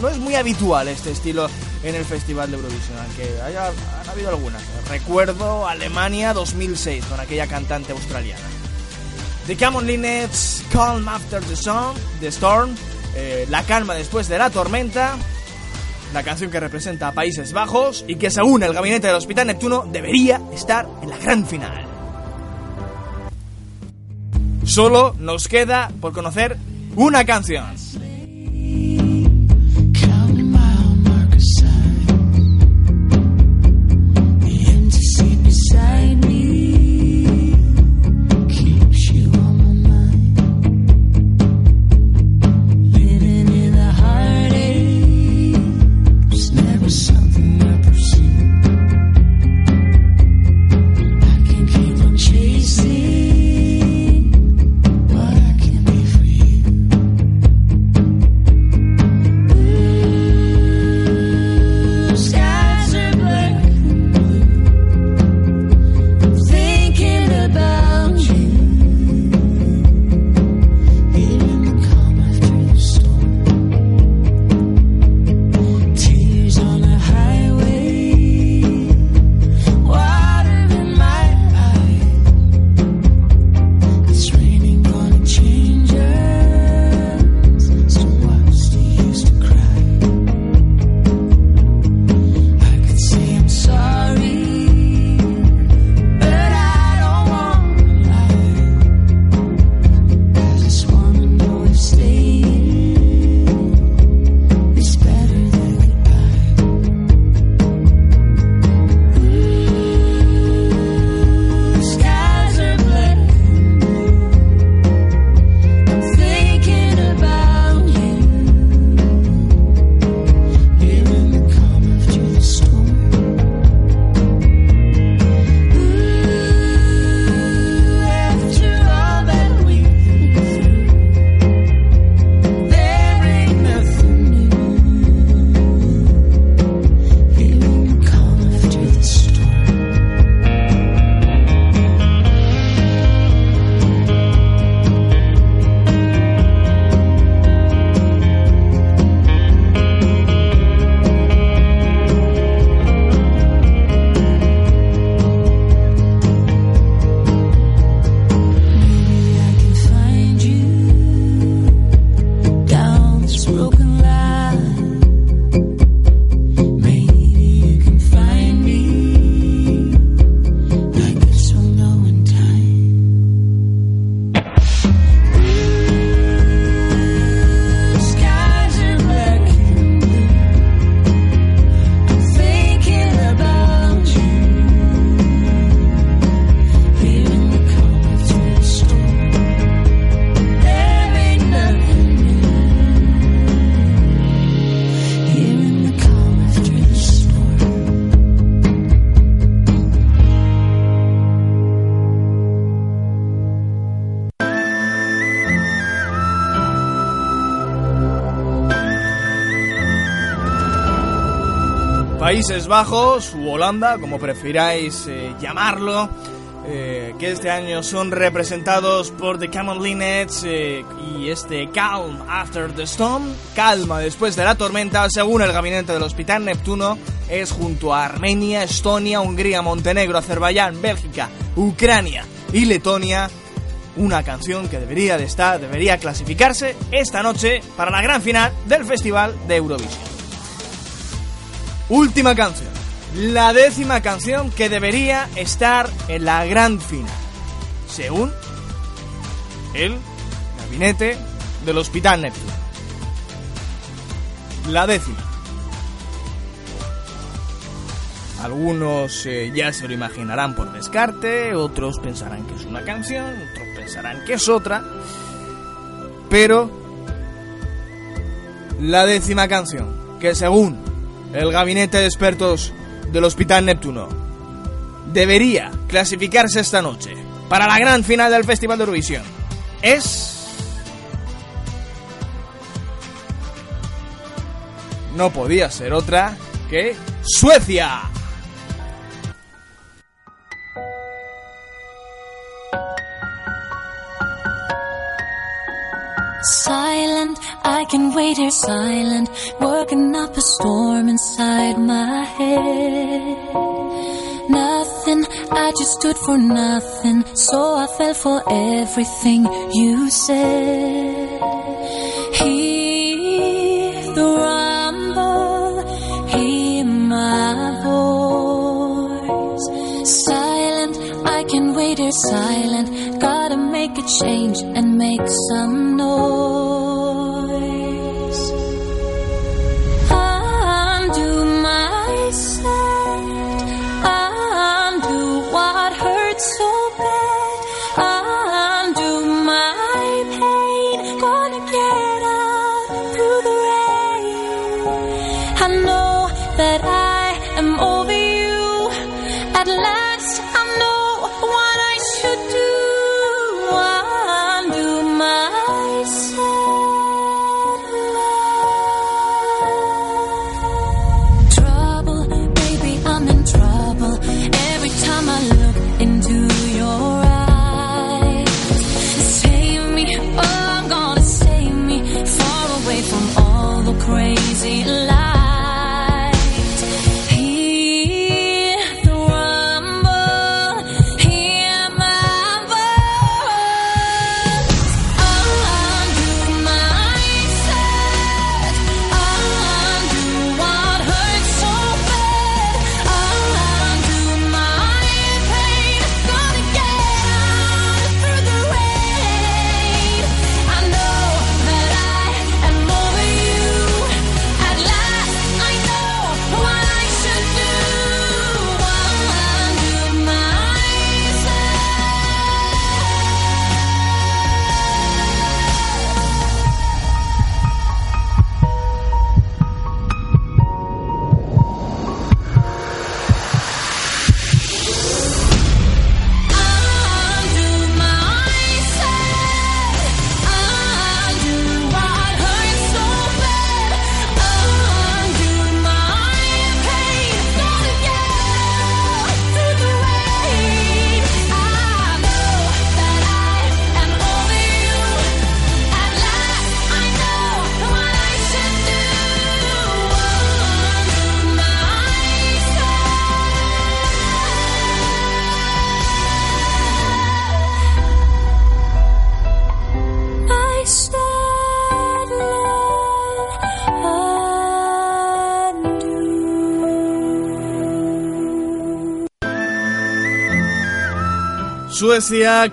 no es muy habitual este estilo en el Festival de Eurovisión, aunque haya, habido algunas. Recuerdo Alemania 2006 con aquella cantante australiana. The Common Lineage, Calm After the Storm, the storm eh, La calma después de la tormenta la canción que representa a Países Bajos y que según el gabinete del Hospital Neptuno debería estar en la gran final. Solo nos queda por conocer una canción. Países Bajos u Holanda, como prefiráis eh, llamarlo, eh, que este año son representados por The Common Linnets eh, y este Calm After the Storm, calma después de la tormenta, según el gabinete del Hospital Neptuno, es junto a Armenia, Estonia, Hungría, Montenegro, Azerbaiyán, Bélgica, Ucrania y Letonia una canción que debería de estar, debería clasificarse esta noche para la gran final del Festival de Eurovisión. Última canción, la décima canción que debería estar en la gran final, según el gabinete del Hospital Neptuno. La décima. Algunos eh, ya se lo imaginarán por descarte, otros pensarán que es una canción, otros pensarán que es otra. Pero la décima canción, que según el gabinete de expertos del Hospital Neptuno debería clasificarse esta noche para la gran final del Festival de Eurovisión, es... No podía ser otra que Suecia. I can wait here silent, working up a storm inside my head. Nothing, I just stood for nothing, so I fell for everything you said. Hear the rumble, hear my voice. Silent, I can wait here silent, gotta make a change and make some noise.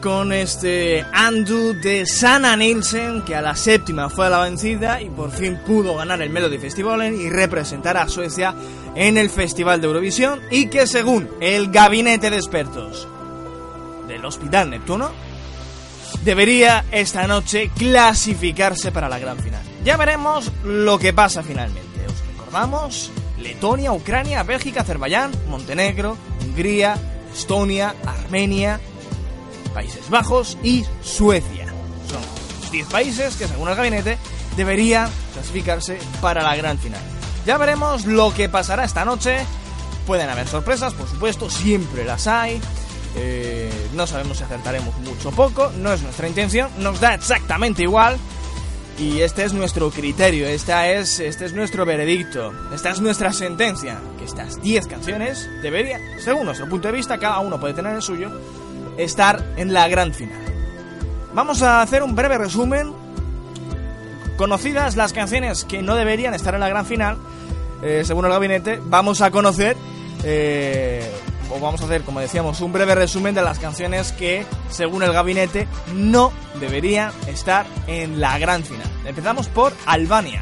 Con este Andu de Sana Nielsen, que a la séptima fue a la vencida y por fin pudo ganar el Melody Festivalen y representar a Suecia en el Festival de Eurovisión y que según el gabinete de expertos del Hospital Neptuno, debería esta noche clasificarse para la gran final. Ya veremos lo que pasa finalmente. Os recordamos Letonia, Ucrania, Bélgica, Azerbaiyán, Montenegro, Hungría, Estonia, Armenia, Países Bajos y Suecia. Son 10 países que según el gabinete deberían clasificarse para la gran final. Ya veremos lo que pasará esta noche. Pueden haber sorpresas, por supuesto, siempre las hay. Eh, no sabemos si acertaremos mucho o poco, no es nuestra intención, nos da exactamente igual. Y este es nuestro criterio, esta es, este es nuestro veredicto, esta es nuestra sentencia, que estas 10 canciones deberían, según nuestro punto de vista, cada uno puede tener el suyo, estar en la gran final. Vamos a hacer un breve resumen. Conocidas las canciones que no deberían estar en la gran final, eh, según el gabinete, vamos a conocer, eh, o vamos a hacer, como decíamos, un breve resumen de las canciones que, según el gabinete, no deberían estar en la gran final. Empezamos por Albania.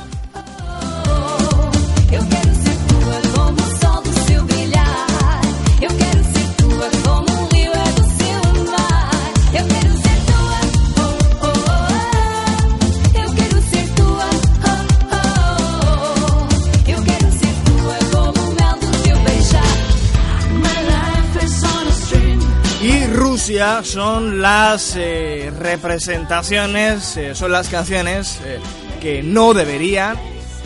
Son las eh, representaciones, eh, son las canciones eh, que no deberían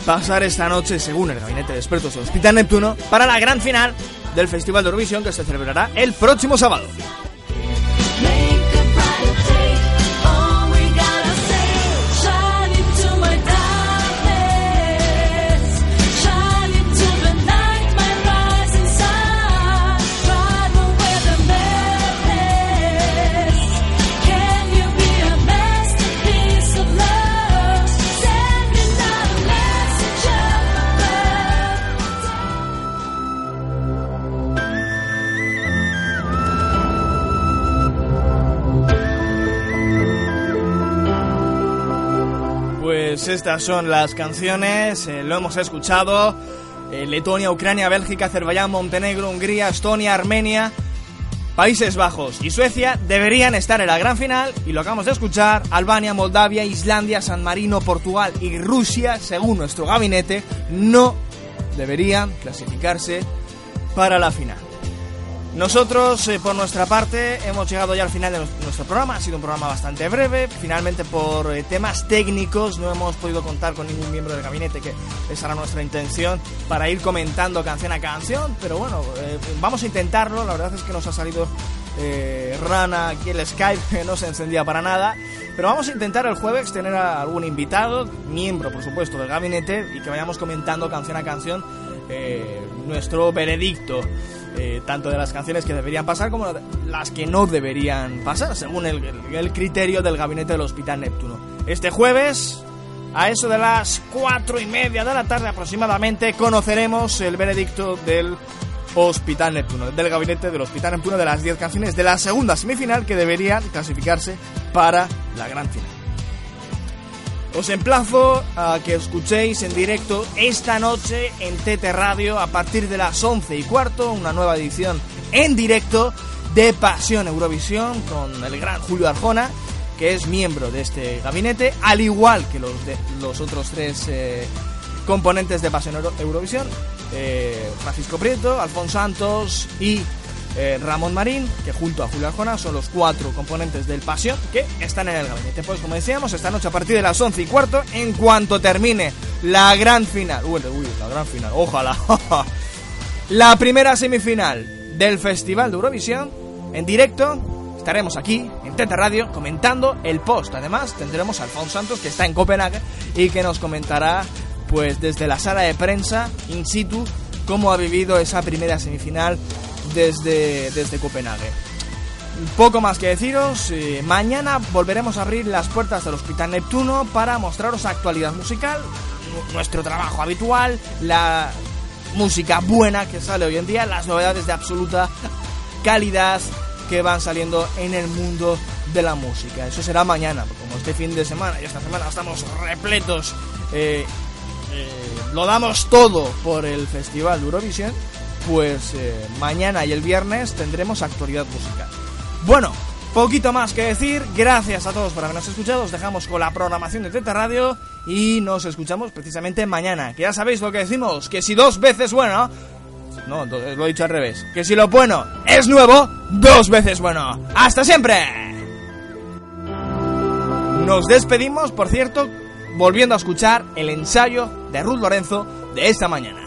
pasar esta noche, según el gabinete de expertos del Hospital Neptuno, para la gran final del Festival de Eurovisión que se celebrará el próximo sábado. Pues estas son las canciones, eh, lo hemos escuchado. eh, Letonia, Ucrania, Bélgica, Azerbaiyán, Montenegro, Hungría, Estonia, Armenia, Países Bajos y Suecia deberían estar en la gran final y lo acabamos de escuchar, Albania, Moldavia, Islandia, San Marino, Portugal y Rusia, según nuestro gabinete, no deberían clasificarse para la final. Nosotros, eh, por nuestra parte, hemos llegado ya al final de nues- nuestro programa. Ha sido un programa bastante breve. Finalmente, por eh, temas técnicos, no hemos podido contar con ningún miembro del gabinete, que esa era nuestra intención, para ir comentando canción a canción. Pero bueno, eh, vamos a intentarlo. La verdad es que nos ha salido rana aquí el Skype, no se encendía para nada. Pero vamos a intentar el jueves tener a algún invitado, miembro, por supuesto, del gabinete, y que vayamos comentando canción a canción nuestro veredicto eh, tanto de las canciones que deberían pasar como las que no deberían pasar, según el, el- el criterio del gabinete del Hospital Neptuno. Este jueves, a eso de las cuatro y media de la tarde aproximadamente, conoceremos el veredicto del Hospital Neptuno, del gabinete del Hospital Neptuno de las 10 canciones de la segunda semifinal que deberían clasificarse para la gran final. Os emplazo a que escuchéis en directo esta noche en TT Radio a partir de las 11 y cuarto, una nueva edición en directo de Pasión Eurovisión con el gran Julio Arjona, que es miembro de este gabinete, al igual que los, los otros tres eh, componentes de Pasión Euro- Eurovisión, eh, Francisco Prieto, Alfonso Santos y eh, Ramón Marín, que junto a Julio Arjona son los cuatro componentes del Pasión que están en el gabinete. Pues como decíamos, esta noche a partir de las 11 y cuarto, en cuanto termine la gran final, uy, la gran final, ojalá, [LAUGHS] la primera semifinal del Festival de Eurovisión, en directo, estaremos aquí en Teta Radio comentando el post. Además, tendremos a Alfonso Santos, que está en Copenhague, y que nos comentará, pues desde la sala de prensa, in situ, cómo ha vivido esa primera semifinal desde, desde Copenhague. poco más que deciros. eh, mañana volveremos a abrir las puertas del Hospital Neptuno para mostraros actualidad musical, nu- nuestro trabajo habitual, la música buena que sale hoy en día, las novedades de absoluta calidad que van saliendo en el mundo de la música. Eso será mañana, como este fin de semana y esta semana estamos repletos, eh, eh, lo damos todo por el Festival Eurovisión, pues eh, mañana y el viernes tendremos actualidad musical. Bueno, poquito más que decir. Gracias a todos por habernos escuchado. Os dejamos con la programación de Teta Radio y nos escuchamos precisamente mañana. Que ya sabéis lo que decimos, que si dos veces bueno... No, lo he dicho al revés. Que si lo bueno es nuevo, dos veces bueno. ¡Hasta siempre! Nos despedimos, por cierto, volviendo a escuchar el ensayo de Ruth Lorenzo de esta mañana.